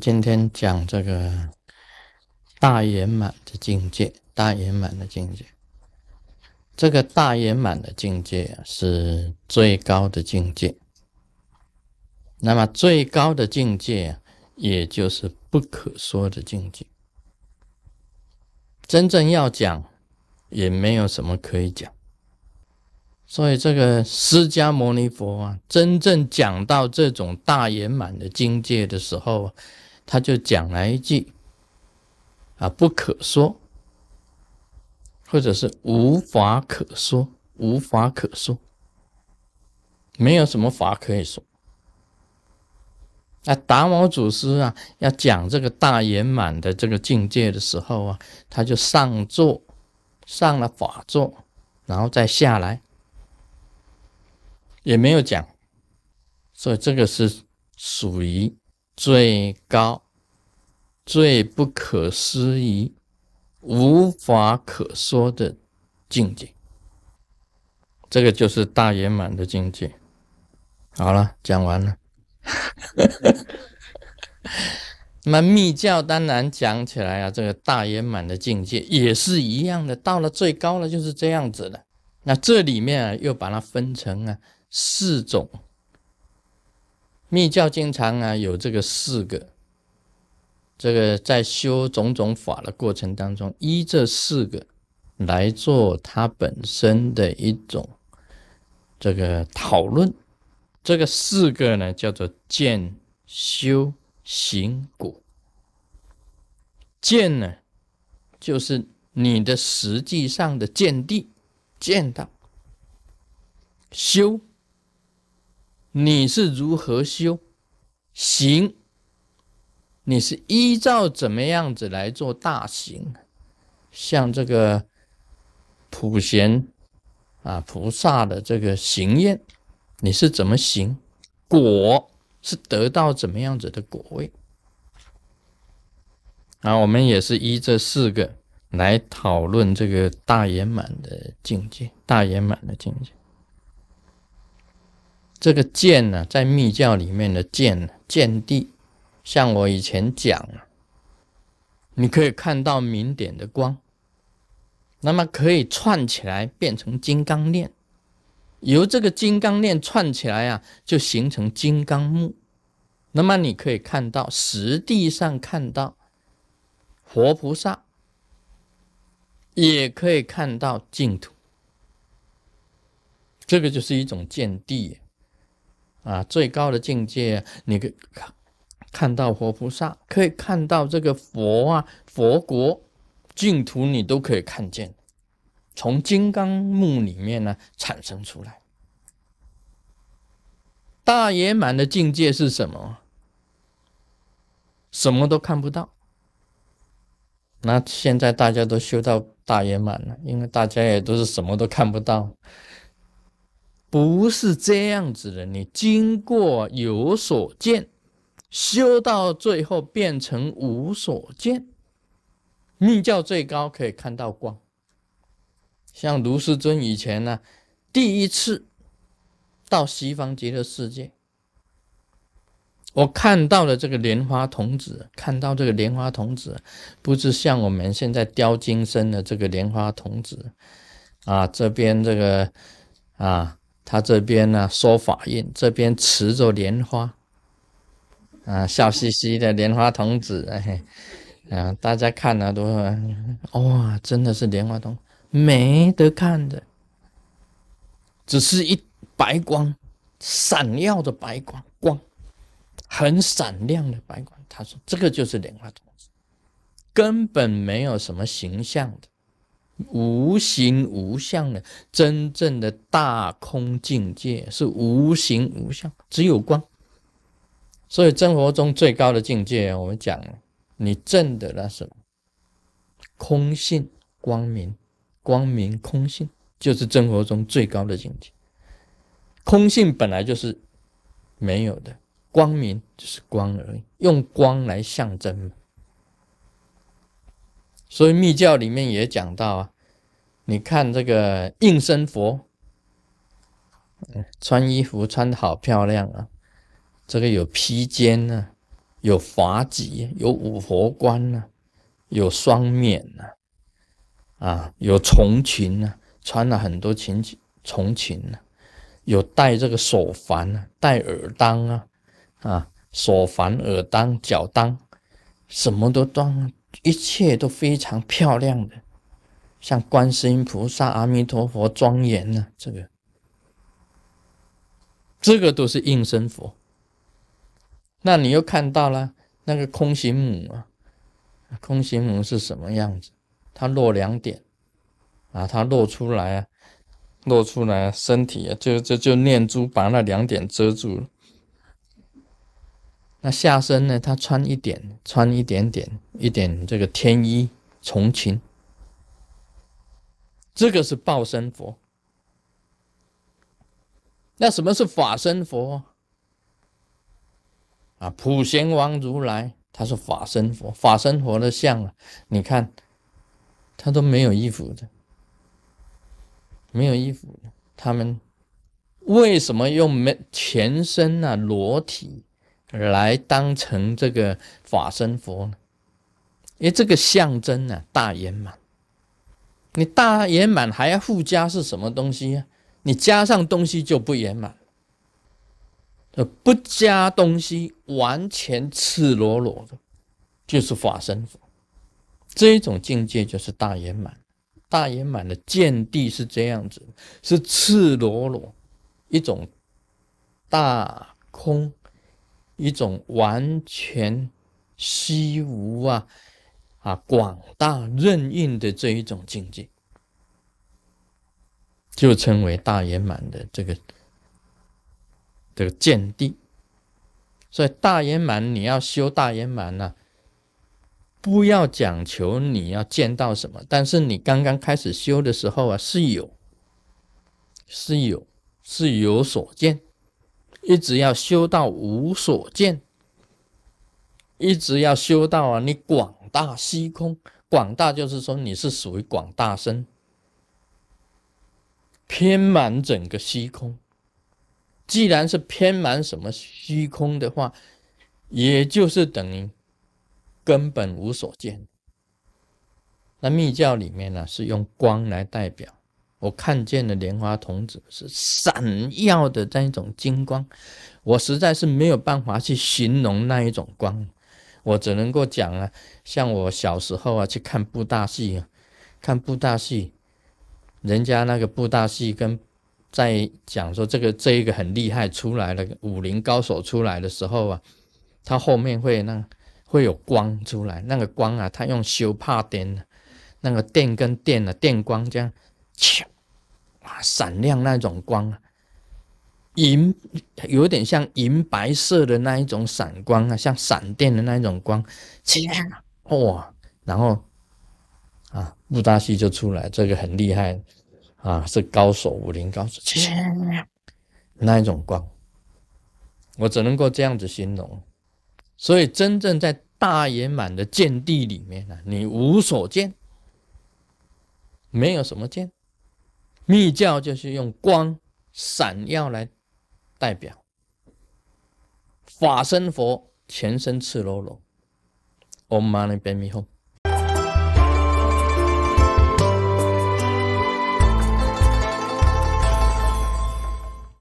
今天讲这个大圆满的境界，大圆满的境界。这个大圆满的境界是最高的境界。那么最高的境界，也就是不可说的境界。真正要讲，也没有什么可以讲。所以这个释迦牟尼佛啊，真正讲到这种大圆满的境界的时候，他就讲了一句啊，不可说，或者是无法可说，无法可说，没有什么法可以说。那达摩祖师啊，要讲这个大圆满的这个境界的时候啊，他就上座，上了法座，然后再下来。也没有讲，所以这个是属于最高、最不可思议、无法可说的境界。这个就是大圆满的境界。好了，讲完了。那么密教当然讲起来啊，这个大圆满的境界也是一样的，到了最高了就是这样子的。那这里面啊，又把它分成啊。四种密教经常啊有这个四个，这个在修种种法的过程当中，依这四个来做它本身的一种这个讨论。这个四个呢叫做见、修、行、果。见呢就是你的实际上的见地，见到；修。你是如何修行？你是依照怎么样子来做大行？像这个普贤啊菩萨的这个行愿，你是怎么行？果是得到怎么样子的果位？啊，我们也是依这四个来讨论这个大圆满的境界，大圆满的境界。这个见呢，在密教里面的见见地，像我以前讲，你可以看到明点的光，那么可以串起来变成金刚链，由这个金刚链串起来啊，就形成金刚木，那么你可以看到实地上看到活菩萨，也可以看到净土，这个就是一种见地。啊，最高的境界，你可看看到活菩萨，可以看到这个佛啊，佛国净土，你都可以看见，从金刚木里面呢产生出来。大圆满的境界是什么？什么都看不到。那现在大家都修到大圆满了，因为大家也都是什么都看不到。不是这样子的，你经过有所见，修到最后变成无所见。密教最高可以看到光，像卢师尊以前呢，第一次到西方极乐世界，我看到了这个莲花童子，看到这个莲花童子，不是像我们现在雕金身的这个莲花童子啊，这边这个啊。他这边呢，说法印，这边持着莲花，啊，笑嘻嘻的莲花童子，哎，啊，大家看了都哇，真的是莲花童，没得看的，只是一白光，闪耀的白光，光很闪亮的白光。他说，这个就是莲花童子，根本没有什么形象的。无形无相的真正的大空境界是无形无相，只有光。所以生活中最高的境界，我们讲，你证的那什么空性光明，光明空性就是生活中最高的境界。空性本来就是没有的，光明就是光而已，用光来象征。所以密教里面也讲到啊，你看这个应身佛，穿衣服穿的好漂亮啊，这个有披肩呢，有法己，有五佛冠呢，有双冕呢，啊，有重裙呢，穿了很多裙重裙呢，有戴这个手环呢，戴耳当啊，啊，手环、耳当、脚当，什么都当，一切都非常漂亮的，像观世音菩萨、阿弥陀佛庄严呢，这个，这个都是应身佛。那你又看到了那个空行母啊，空行母是什么样子？它露两点啊，它露出来啊，露出来身体啊，就就就念珠把那两点遮住了。那下身呢？他穿一点，穿一点点，一点这个天衣从裙，这个是报身佛。那什么是法身佛？啊，普贤王如来，他是法身佛，法身佛的像啊，你看，他都没有衣服的，没有衣服的。他们为什么用没全身啊裸体来当成这个法身佛呢？因为这个象征呢大圆满。你大圆满还要附加是什么东西呀？你加上东西就不圆满。不加东西，完全赤裸裸的，就是法身佛。这一种境界就是大圆满。大圆满的见地是这样子，是赤裸裸，一种大空，一种完全虚无啊啊广大任运的这一种境界，就称为大圆满的这个。这个见地，所以大圆满，你要修大圆满呢，不要讲求你要见到什么，但是你刚刚开始修的时候啊，是有，是有，是有所见，一直要修到无所见，一直要修到啊，你广大虚空，广大就是说你是属于广大身，偏满整个虚空。既然是偏满什么虚空的话，也就是等于根本无所见。那密教里面呢，是用光来代表。我看见了莲花童子是闪耀的那一种金光，我实在是没有办法去形容那一种光，我只能够讲啊，像我小时候啊去看布大戏啊，看布大戏，人家那个布大戏跟。在讲说这个这一个很厉害出来了武林高手出来的时候啊，他后面会那会有光出来，那个光啊，他用修帕电，那个电跟电啊电光这样，切，哇，闪亮那种光啊，银有点像银白色的那一种闪光啊，像闪电的那一种光，切，哇，然后啊，布达西就出来，这个很厉害。啊，是高手，武林高手，那一种光，我只能够这样子形容。所以，真正在大圆满的见地里面呢，你无所见，没有什么见。密教就是用光闪耀来代表，法身佛全身赤裸裸，Om Mani Padme Hum。